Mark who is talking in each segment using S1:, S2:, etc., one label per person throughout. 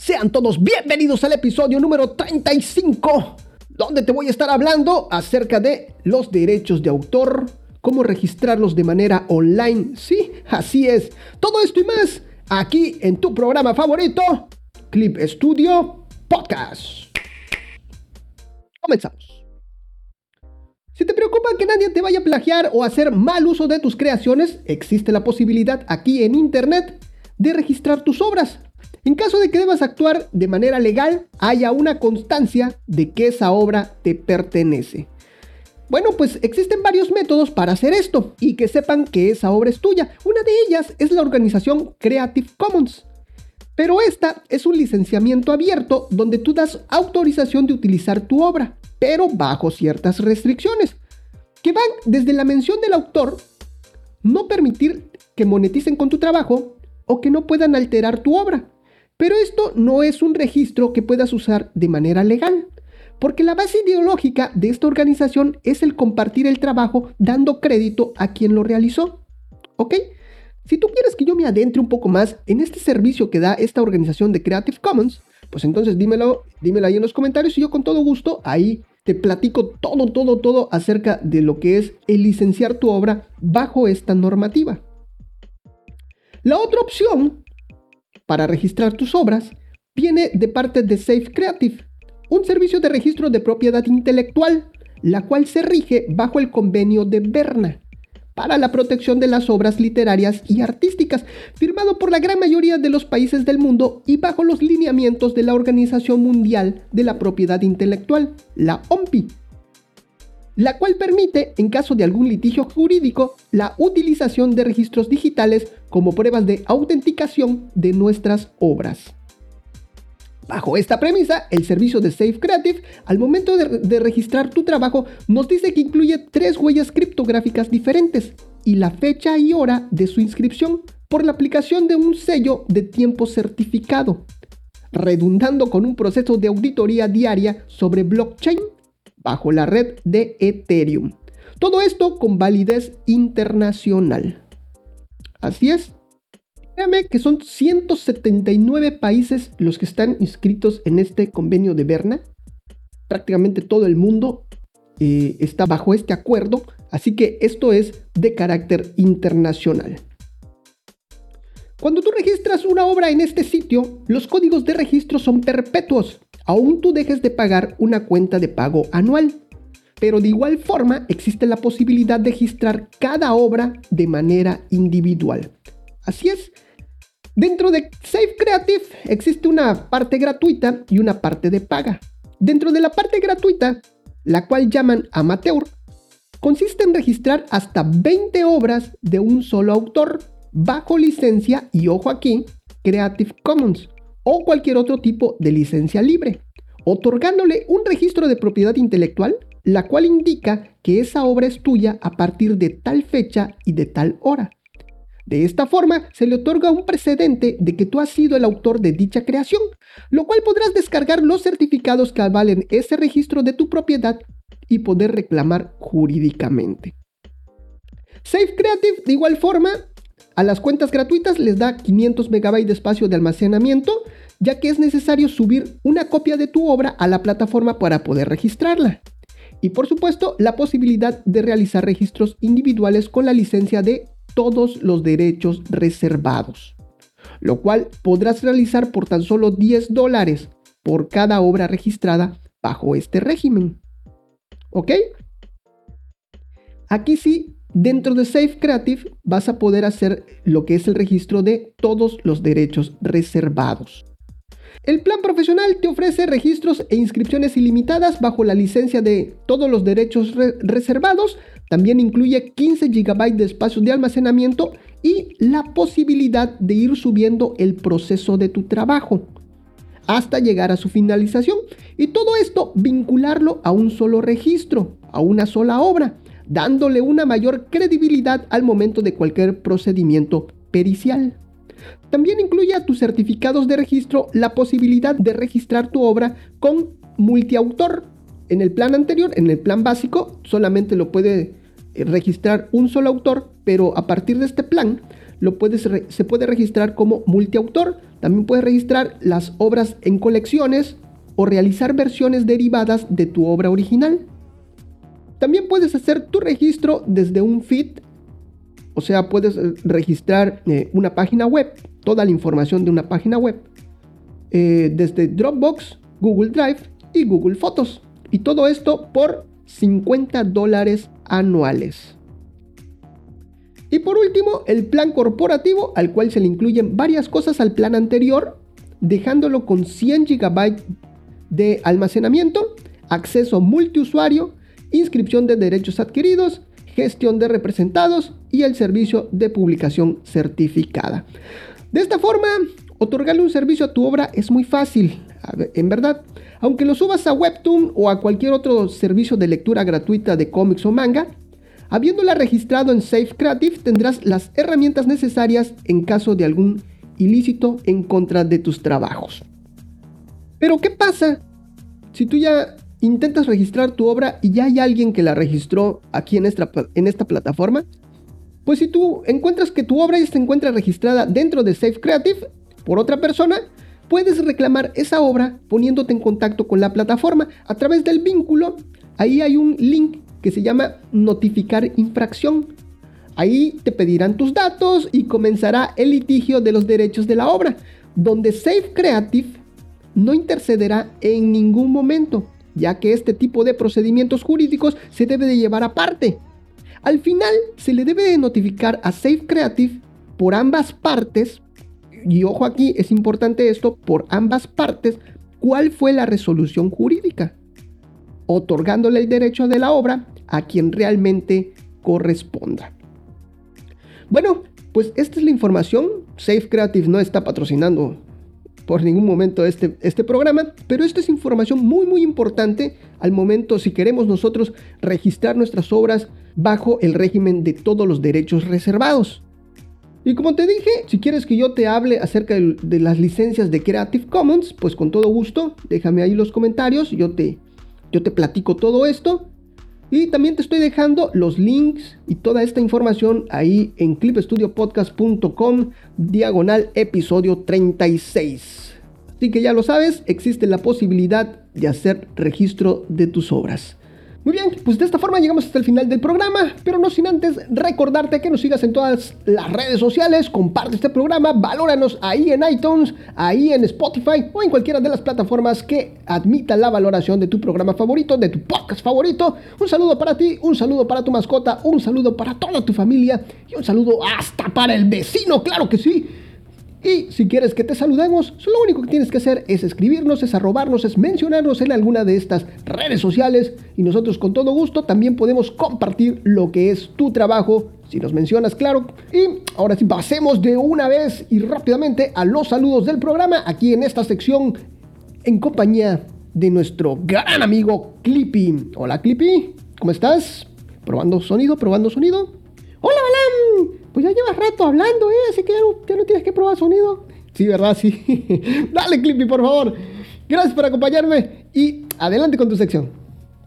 S1: Sean todos bienvenidos al episodio número 35, donde te voy a estar hablando acerca de los derechos de autor, cómo registrarlos de manera online. Sí, así es. Todo esto y más aquí en tu programa favorito, Clip Studio Podcast. Comenzamos. Si te preocupa que nadie te vaya a plagiar o hacer mal uso de tus creaciones, existe la posibilidad aquí en Internet de registrar tus obras en caso de que debas actuar de manera legal, haya una constancia de que esa obra te pertenece. Bueno, pues existen varios métodos para hacer esto y que sepan que esa obra es tuya. Una de ellas es la organización Creative Commons. Pero esta es un licenciamiento abierto donde tú das autorización de utilizar tu obra, pero bajo ciertas restricciones, que van desde la mención del autor, no permitir que moneticen con tu trabajo o que no puedan alterar tu obra. Pero esto no es un registro que puedas usar de manera legal, porque la base ideológica de esta organización es el compartir el trabajo dando crédito a quien lo realizó. ¿Ok? Si tú quieres que yo me adentre un poco más en este servicio que da esta organización de Creative Commons, pues entonces dímelo, dímelo ahí en los comentarios y yo con todo gusto ahí te platico todo, todo, todo acerca de lo que es el licenciar tu obra bajo esta normativa. La otra opción para registrar tus obras viene de parte de Safe Creative, un servicio de registro de propiedad intelectual, la cual se rige bajo el convenio de Berna para la protección de las obras literarias y artísticas, firmado por la gran mayoría de los países del mundo y bajo los lineamientos de la Organización Mundial de la Propiedad Intelectual, la OMPI, la cual permite, en caso de algún litigio jurídico, la utilización de registros digitales como pruebas de autenticación de nuestras obras. Bajo esta premisa, el servicio de Safe Creative, al momento de, registrar tu trabajo, nos dice que incluye tres huellas criptográficas diferentes y la fecha y hora de su inscripción por la aplicación de un sello de tiempo certificado, redundando con un proceso de auditoría diaria sobre blockchain bajo la red de Ethereum. Todo esto con validez internacional. Así es. Créame que son 179 países los que están inscritos en este convenio de Berna. Prácticamente todo el mundo eh, está bajo este acuerdo, así que esto es de carácter internacional. Cuando tú registras una obra en este sitio, los códigos de registro son perpetuos aún tú dejes de pagar una cuenta de pago anual. Pero de igual forma existe la posibilidad de registrar cada obra de manera individual. Así es. Dentro de Safe Creative existe una parte gratuita y una parte de paga. Dentro de la parte gratuita, la cual llaman amateur, consiste en registrar hasta 20 obras de un solo autor bajo licencia y ojo aquí, Creative Commons o cualquier otro tipo de licencia libre, otorgándole un registro de propiedad intelectual, la cual indica que esa obra es tuya a partir de tal fecha y de tal hora. De esta forma, se le otorga un precedente de que tú has sido el autor de dicha creación, lo cual podrás descargar los certificados que avalen ese registro de tu propiedad y poder reclamar jurídicamente. Safe Creative, de igual forma, a las cuentas gratuitas les da 500 MB de espacio de almacenamiento, ya que es necesario subir una copia de tu obra a la plataforma para poder registrarla. Y por supuesto, la posibilidad de realizar registros individuales con la licencia de todos los derechos reservados, lo cual podrás realizar por tan solo 10 dólares por cada obra registrada bajo este régimen. ¿Ok? Aquí sí Dentro de Safe Creative vas a poder hacer lo que es el registro de todos los derechos reservados. El plan profesional te ofrece registros e inscripciones ilimitadas bajo la licencia de todos los derechos reservados. También incluye 15 GB de espacio de almacenamiento y la posibilidad de ir subiendo el proceso de tu trabajo hasta llegar a su finalización. Y todo esto vincularlo a un solo registro, a una sola obra dándole una mayor credibilidad al momento de cualquier procedimiento pericial. También incluye a tus certificados de registro la posibilidad de registrar tu obra con multiautor. En el plan anterior, en el plan básico, solamente lo puede eh, registrar un solo autor, pero a partir de este plan lo se puede registrar como multiautor, También puedes registrar las obras en colecciones o realizar versiones derivadas de tu obra original. También puedes hacer tu registro desde un feed, o sea, puedes eh, registrar eh, una página web, toda la información de una página web, eh, desde Dropbox, Google Drive y Google Fotos. Y todo esto por 50 dólares anuales. Y por último, el plan corporativo, al cual se le incluyen varias cosas al plan anterior, dejándolo con 100 GB de almacenamiento, acceso multiusuario, inscripción de derechos adquiridos, gestión de representados y el servicio de publicación certificada. De esta forma, otorgarle un servicio a tu obra es muy fácil, en verdad. Aunque lo subas a Webtoon o a cualquier otro servicio de lectura gratuita de cómics o manga, Habiéndola registrado en Safe Creative tendrás las herramientas necesarias en caso de algún ilícito en contra de tus trabajos. Pero ¿qué pasa si tú ya intentas registrar tu obra y ya hay alguien que la registró aquí en esta, en esta plataforma? Pues si tú encuentras que tu obra ya se encuentra registrada dentro de Safe Creative por otra persona, puedes reclamar esa obra poniéndote en contacto con la plataforma a través del vínculo. Ahí hay un link que se llama notificar infracción. Ahí te pedirán tus datos y comenzará el litigio de los derechos de la obra, donde Safe Creative no intercederá en ningún momento, ya que este tipo de procedimientos jurídicos se debe de llevar aparte. Al final se le debe de notificar a Safe Creative por ambas partes, y ojo aquí, es importante esto, por ambas partes, cuál fue la resolución jurídica otorgándole el derecho de la obra a quien realmente corresponda. Bueno, pues esta es la información. Safe Creative no está patrocinando por ningún momento este, este programa, pero esta es información muy muy importante al momento si queremos nosotros registrar nuestras obras bajo el régimen de todos los derechos reservados. Y como te dije, si quieres que yo te hable acerca de, de las licencias de Creative Commons, pues con todo gusto, déjame ahí los comentarios, yo te, yo te platico todo esto. Y también te estoy dejando los links y toda esta información ahí en clipstudiopodcast.com diagonal episodio 36. Así que ya lo sabes, existe la posibilidad de hacer registro de tus obras. Muy bien, pues de esta forma llegamos hasta el final del programa, pero no sin antes recordarte que nos sigas en todas las redes sociales, comparte este programa, valóranos ahí en iTunes, ahí en Spotify o en cualquiera de las plataformas que admita la valoración de tu programa favorito, de tu podcast favorito. Un saludo para ti, un saludo para tu mascota, un saludo para toda tu familia y un saludo hasta para el vecino, claro que sí. Y si quieres que te saludemos, lo único que tienes que hacer es escribirnos, es arrobarnos, es mencionarnos en alguna de estas redes sociales y nosotros con todo gusto también podemos compartir lo que es tu trabajo, si nos mencionas, claro. Y ahora sí, pasemos de una vez y rápidamente a los saludos del programa aquí en esta sección en compañía de nuestro gran amigo Clippy. Hola Clippy, ¿cómo estás? Probando sonido, probando sonido. Hola Balam, pues ya llevas rato hablando, ¿eh? Así que ya no, tienes que probar sonido. Sí, ¿verdad? Sí. Dale, Clippy, por favor. Gracias por acompañarme y adelante con tu sección.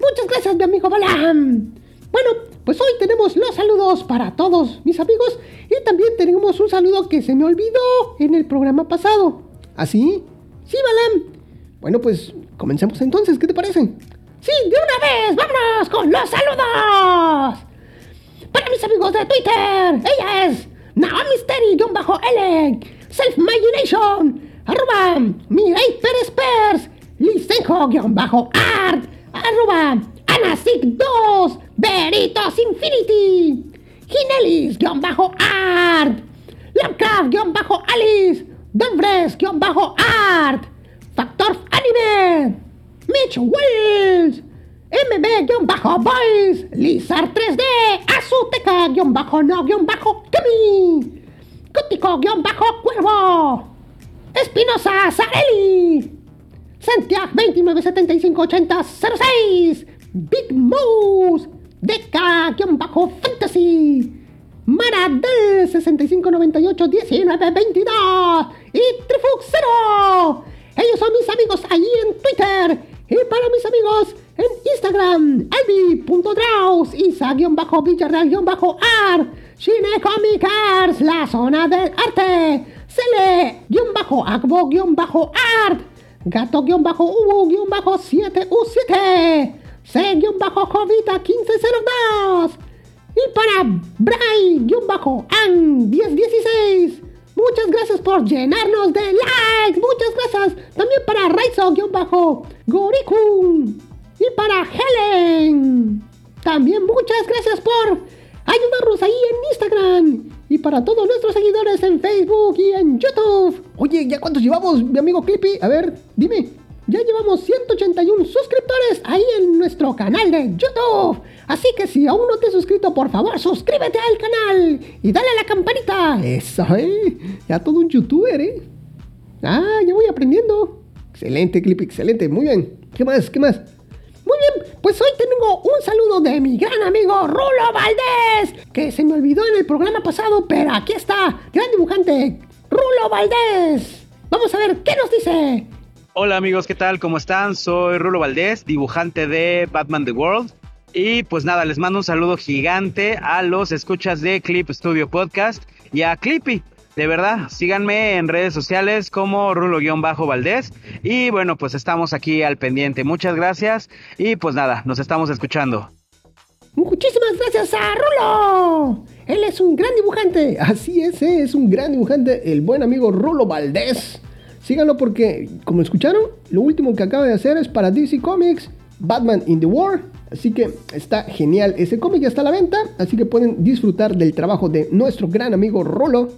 S1: Muchas gracias, mi amigo Balam. Bueno, pues hoy tenemos los saludos para todos mis amigos y también tenemos un saludo que se me olvidó en el programa pasado. ¿Así? ¿Ah, sí, Balam. Bueno, pues comencemos entonces, ¿qué te parece? Sí, de una vez, vámonos con los saludos. Para mis amigos de Twitter, ella es Naomisteri-L, Self-Imagination, arroba Mirai Pérez Pers, Lisenjo-Art, arroba Anasic2, Veritos Infinity, Ginelis-Art, Lovecraft-Alice, Denvres-Art, Factor Anime, Mitch Wills, MB-Boys, Lizard 3D, Azuteca-No-Kami, Gótico-Cuervo, Espinosa Sarelli, Santiago 29758006, Big Moose, Deca-Fantasy, Maradel 65981922 y Trifux 0. Ellos son mis amigos ahí en Twitter. Y para mis amigos en Instagram, albi.draus, isa-villarreal-ar, Cine Comic la zona del arte, cele Agbo-Art, Gato-Ubu-7U7, C-Jovita1502 y para Bray-An1016. Muchas gracias por llenarnos de likes. Muchas gracias. También para Raizo-Gorikun. Y para Helen. También muchas gracias por ayudarnos ahí en Instagram. Y para todos nuestros seguidores en Facebook y en YouTube. Oye, ¿ya cuántos llevamos, mi amigo Clippy? A ver, dime. Ya llevamos 181 suscriptores ahí en nuestro canal de YouTube. Así que si aún no te has suscrito, por favor, suscríbete al canal y dale a la campanita. Eso, ¿eh? Ya todo un youtuber, ¿eh? Ah, ya voy aprendiendo. Excelente, Clippy, excelente. Muy bien. ¿Qué más? ¿Qué más? Muy bien, pues hoy tengo un saludo de mi gran amigo Rulo Valdés, que se me olvidó en el programa pasado, pero aquí está, gran dibujante, Rulo Valdés. Vamos a ver qué nos dice.
S2: Hola amigos, ¿qué tal? ¿Cómo están? Soy Rulo Valdés, dibujante de Batman The World. Y pues nada, les mando un saludo gigante a los escuchas de Clip Studio Podcast y a Clippy. De verdad, síganme en redes sociales como Rulo-Valdés. Y bueno, pues estamos aquí al pendiente. Muchas gracias. Y pues nada, nos estamos escuchando.
S1: Muchísimas gracias a Rulo. Él es un gran dibujante. Así es, es un gran dibujante. El buen amigo Rulo Valdés. Síganlo porque, como escucharon, lo último que acaba de hacer es para DC Comics, Batman in the War. Así que está genial. Ese cómic ya está a la venta. Así que pueden disfrutar del trabajo de nuestro gran amigo Rolo.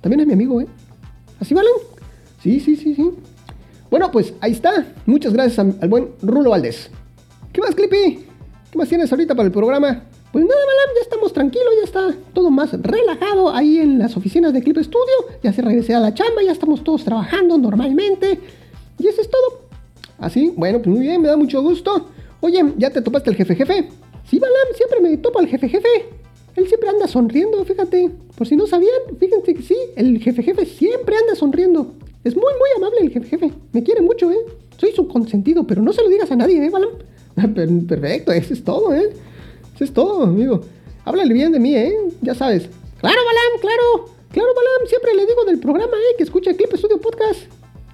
S1: También es mi amigo, ¿eh? ¿Así valen? Sí, sí, sí, sí. Bueno, pues ahí está. Muchas gracias al buen Rulo Valdés. ¿Qué más, Clippy? ¿Qué más tienes ahorita para el programa? Pues nada, ya estamos tranquilos, ya está todo más relajado ahí en las oficinas de Clip Studio. Ya se regresé a la chamba, ya estamos todos trabajando normalmente. Y eso es todo. Así, bueno, pues muy bien, me da mucho gusto. Oye, ¿ya te topaste el jefe jefe? Sí, Balam, siempre me topo al jefe jefe. Él siempre anda sonriendo, fíjate. Por si no sabían, fíjense que sí, el jefe jefe siempre anda sonriendo. Es muy, muy amable el jefe jefe. Me quiere mucho, ¿eh? Soy su consentido, pero no se lo digas a nadie, ¿eh, Balam? Perfecto, eso es todo, ¿eh? Eso es todo, amigo. Háblale bien de mí, ¿eh? Ya sabes. Claro, Balam, claro. Claro, Balam. Siempre le digo del programa, ¿eh? Que escucha Clip Studio Podcast.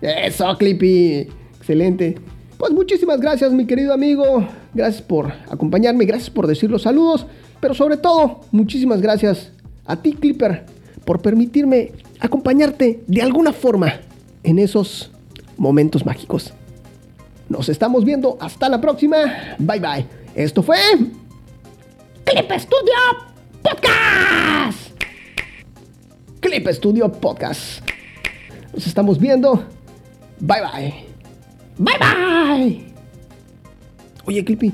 S1: Eso, Clippy. Excelente. Pues muchísimas gracias, mi querido amigo. Gracias por acompañarme. Gracias por decir los saludos. Pero sobre todo, muchísimas gracias a ti, Clipper, por permitirme acompañarte de alguna forma en esos momentos mágicos. Nos estamos viendo. Hasta la próxima. Bye bye. Esto fue Clip Studio Podcast. Clip Studio Podcast. Nos estamos viendo. Bye bye. Bye bye. Oye, Clippy.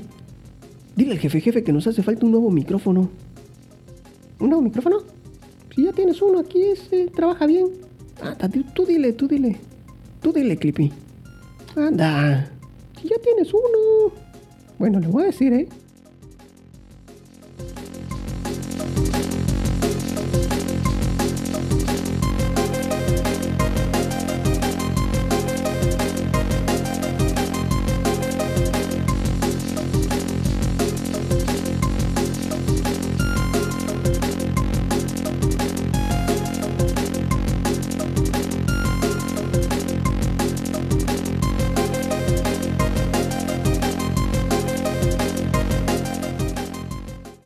S1: Dile al jefe jefe que nos hace falta un nuevo micrófono. ¿Un nuevo micrófono? Si ya tienes uno aquí, ese trabaja bien. Anda, tú dile, tú dile. Tú dile, Clippy. Anda. Si ya tienes uno. Bueno, le voy a decir, ¿eh?